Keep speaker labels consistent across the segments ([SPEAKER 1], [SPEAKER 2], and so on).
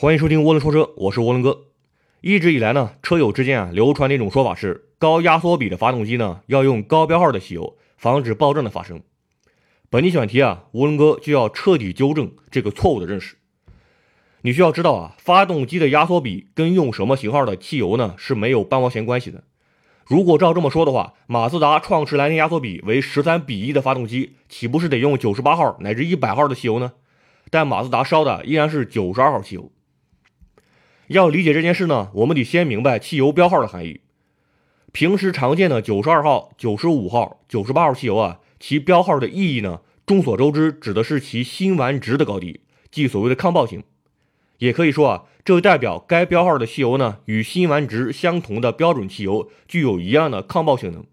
[SPEAKER 1] 欢迎收听涡轮说车，我是涡轮哥。一直以来呢，车友之间啊流传的一种说法是，高压缩比的发动机呢要用高标号的汽油，防止爆震的发生。本期选题啊，涡轮哥就要彻底纠正这个错误的认识。你需要知道啊，发动机的压缩比跟用什么型号的汽油呢是没有半毛钱关系的。如果照这么说的话，马自达创驰蓝天压缩比为十三比一的发动机，岂不是得用九十八号乃至一百号的汽油呢？但马自达烧的依然是九十二号汽油。要理解这件事呢，我们得先明白汽油标号的含义。平时常见的九十二号、九十五号、九十八号汽油啊，其标号的意义呢，众所周知，指的是其辛烷值的高低，即所谓的抗爆性。也可以说啊，这代表该标号的汽油呢，与辛烷值相同的标准汽油具有一样的抗爆性能。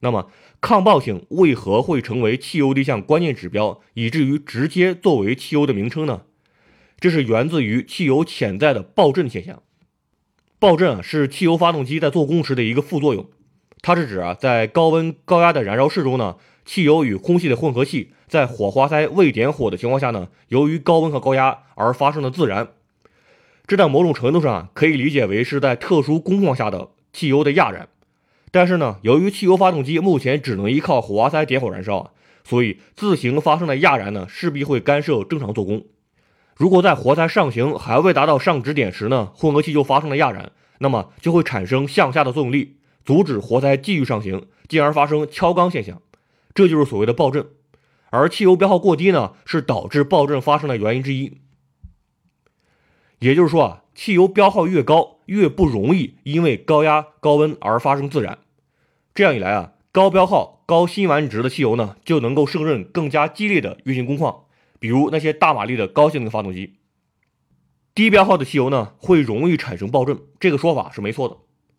[SPEAKER 1] 那么，抗爆性为何会成为汽油的一项关键指标，以至于直接作为汽油的名称呢？这是源自于汽油潜在的爆震现象。爆震啊，是汽油发动机在做工时的一个副作用。它是指啊，在高温高压的燃烧室中呢，汽油与空气的混合气在火花塞未点火的情况下呢，由于高温和高压而发生的自燃。这在某种程度上可以理解为是在特殊工况下的汽油的压燃。但是呢，由于汽油发动机目前只能依靠火花塞点火燃烧啊，所以自行发生的压燃呢，势必会干涉正常做工。如果在活塞上行还未达到上止点时呢，混合气就发生了压燃，那么就会产生向下的作用力，阻止活塞继续上行，进而发生敲缸现象，这就是所谓的爆震。而汽油标号过低呢，是导致爆震发生的原因之一。也就是说啊，汽油标号越高，越不容易因为高压高温而发生自燃。这样一来啊，高标号高辛烷值的汽油呢，就能够胜任更加激烈的运行工况。比如那些大马力的高性能发动机，低标号的汽油呢会容易产生爆震，这个说法是没错的。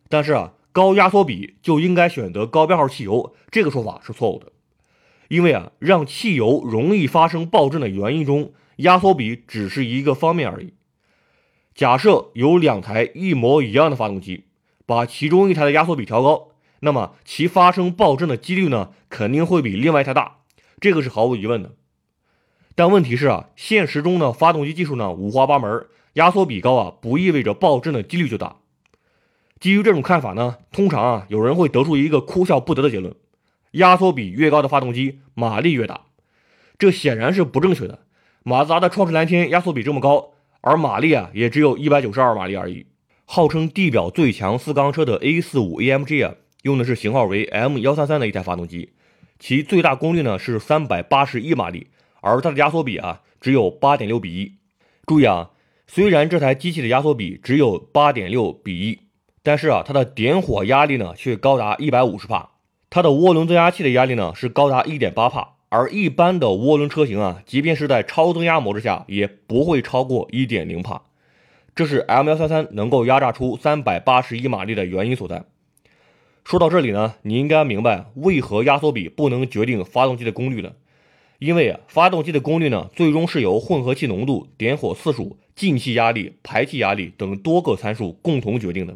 [SPEAKER 1] 但是啊，高压缩比就应该选择高标号汽油，这个说法是错误的。因为啊，让汽油容易发生爆震的原因中，压缩比只是一个方面而已。假设有两台一模一样的发动机，把其中一台的压缩比调高，那么其发生爆震的几率呢肯定会比另外一台大，这个是毫无疑问的。但问题是啊，现实中呢，发动机技术呢五花八门，压缩比高啊，不意味着爆震的几率就大。基于这种看法呢，通常啊，有人会得出一个哭笑不得的结论：压缩比越高的发动机马力越大。这显然是不正确的。马自达的创驰蓝天压缩比这么高，而马力啊也只有一百九十二马力而已。号称地表最强四缸车的 A 四五 AMG 啊，用的是型号为 M 幺三三的一台发动机，其最大功率呢是三百八十一马力。而它的压缩比啊只有八点六比一。注意啊，虽然这台机器的压缩比只有八点六比一，但是啊它的点火压力呢却高达一百五十帕，它的涡轮增压器的压力呢是高达一点八帕。而一般的涡轮车型啊，即便是在超增压模式下，也不会超过一点零帕。这是 M 幺三三能够压榨出三百八十一马力的原因所在。说到这里呢，你应该明白为何压缩比不能决定发动机的功率了。因为啊，发动机的功率呢，最终是由混合气浓度、点火次数、进气压力、排气压力等多个参数共同决定的。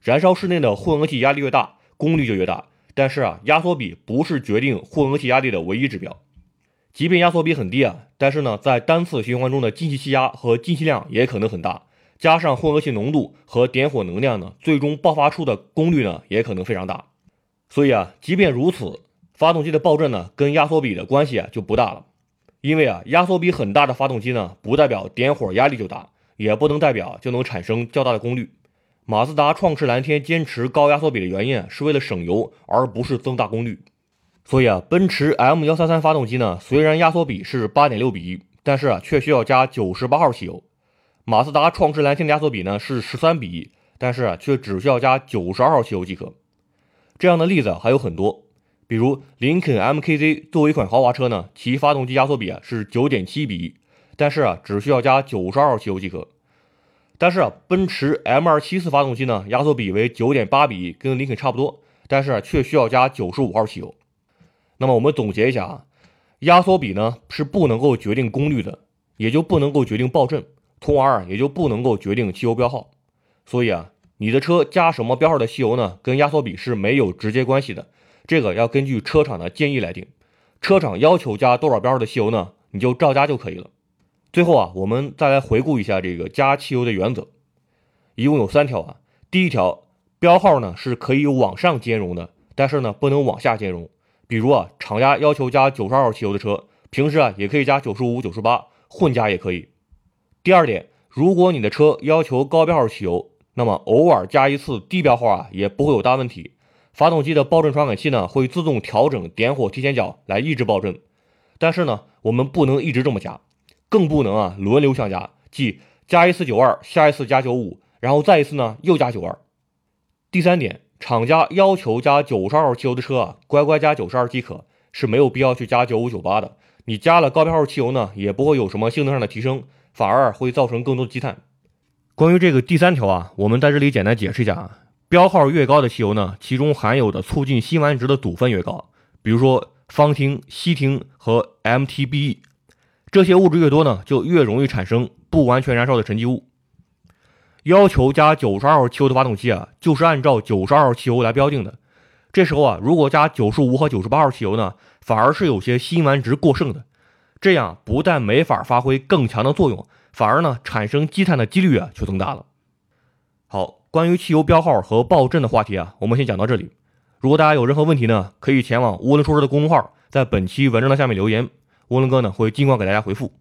[SPEAKER 1] 燃烧室内的混合气压力越大，功率就越大。但是啊，压缩比不是决定混合气压力的唯一指标。即便压缩比很低啊，但是呢，在单次循环中的进气气压和进气量也可能很大，加上混合气浓度和点火能量呢，最终爆发出的功率呢，也可能非常大。所以啊，即便如此。发动机的爆震呢，跟压缩比的关系啊就不大了，因为啊，压缩比很大的发动机呢，不代表点火压力就大，也不能代表就能产生较大的功率。马自达创驰蓝天坚持高压缩比的原因是为了省油，而不是增大功率。所以啊，奔驰 M 幺三三发动机呢，虽然压缩比是八点六比一，但是啊，却需要加九十八号汽油。马自达创驰蓝天的压缩比呢是十三比一，但是啊，却只需要加九十二号汽油即可。这样的例子还有很多。比如林肯 MKZ 作为一款豪华车呢，其发动机压缩比啊是九点七比一，但是啊只需要加九十二号汽油即可。但是啊奔驰 M 二七四发动机呢压缩比为九点八比一，跟林肯差不多，但是却需要加九十五号汽油。那么我们总结一下啊，压缩比呢是不能够决定功率的，也就不能够决定爆震，从而也就不能够决定汽油标号。所以啊，你的车加什么标号的汽油呢，跟压缩比是没有直接关系的。这个要根据车厂的建议来定，车厂要求加多少标号的汽油呢？你就照加就可以了。最后啊，我们再来回顾一下这个加汽油的原则，一共有三条啊。第一条，标号呢是可以往上兼容的，但是呢不能往下兼容。比如啊，厂家要求加九十二号汽油的车，平时啊也可以加九十五、九十八，混加也可以。第二点，如果你的车要求高标号汽油，那么偶尔加一次低标号啊也不会有大问题。发动机的爆震传感器呢会自动调整点火提前角来抑制爆震，但是呢我们不能一直这么加。更不能啊轮流相加，即加一次九二，下一次加九五，然后再一次呢又加九二。第三点，厂家要求加九十二号汽油的车啊，乖乖加九十二即可，是没有必要去加九五九八的。你加了高标号汽油呢，也不会有什么性能上的提升，反而会造成更多的积碳。关于这个第三条啊，我们在这里简单解释一下啊，标号越高的汽油呢，其中含有的促进辛烷值的组分越高，比如说芳烃、烯烃和 MTBE。这些物质越多呢，就越容易产生不完全燃烧的沉积物。要求加九十二号汽油的发动机啊，就是按照九十二号汽油来标定的。这时候啊，如果加九十五和九十八号汽油呢，反而是有些辛烷值过剩的。这样不但没法发挥更强的作用，反而呢，产生积碳的几率啊就增大了。好，关于汽油标号和爆震的话题啊，我们先讲到这里。如果大家有任何问题呢，可以前往涡轮说车的公众号，在本期文章的下面留言。涡轮哥呢会尽快给大家回复。